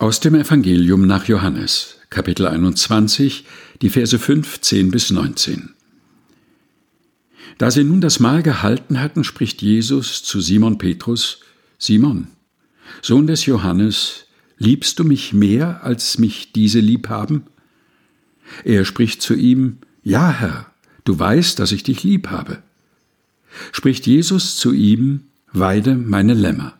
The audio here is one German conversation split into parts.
Aus dem Evangelium nach Johannes, Kapitel 21, die Verse 15 bis 19. Da sie nun das Mahl gehalten hatten, spricht Jesus zu Simon Petrus: Simon, Sohn des Johannes, liebst du mich mehr, als mich diese lieb haben? Er spricht zu ihm: Ja, Herr, du weißt, dass ich dich lieb habe. Spricht Jesus zu ihm: Weide meine Lämmer.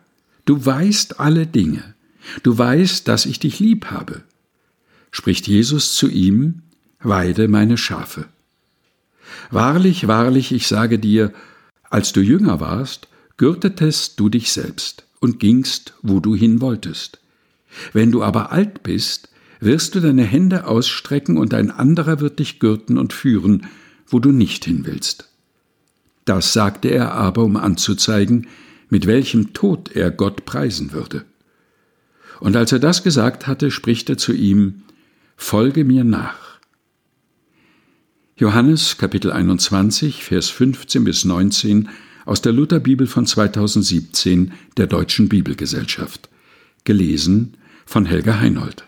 du weißt alle Dinge, du weißt, dass ich dich lieb habe. Spricht Jesus zu ihm, weide meine Schafe. Wahrlich, wahrlich, ich sage dir, als du jünger warst, gürtetest du dich selbst und gingst, wo du hin wolltest. Wenn du aber alt bist, wirst du deine Hände ausstrecken und ein anderer wird dich gürten und führen, wo du nicht hin willst. Das sagte er aber, um anzuzeigen, mit welchem Tod er Gott preisen würde. Und als er das gesagt hatte, spricht er zu ihm, Folge mir nach. Johannes Kapitel 21, Vers 15 bis 19 aus der Lutherbibel von 2017 der Deutschen Bibelgesellschaft. Gelesen von Helga Heinold.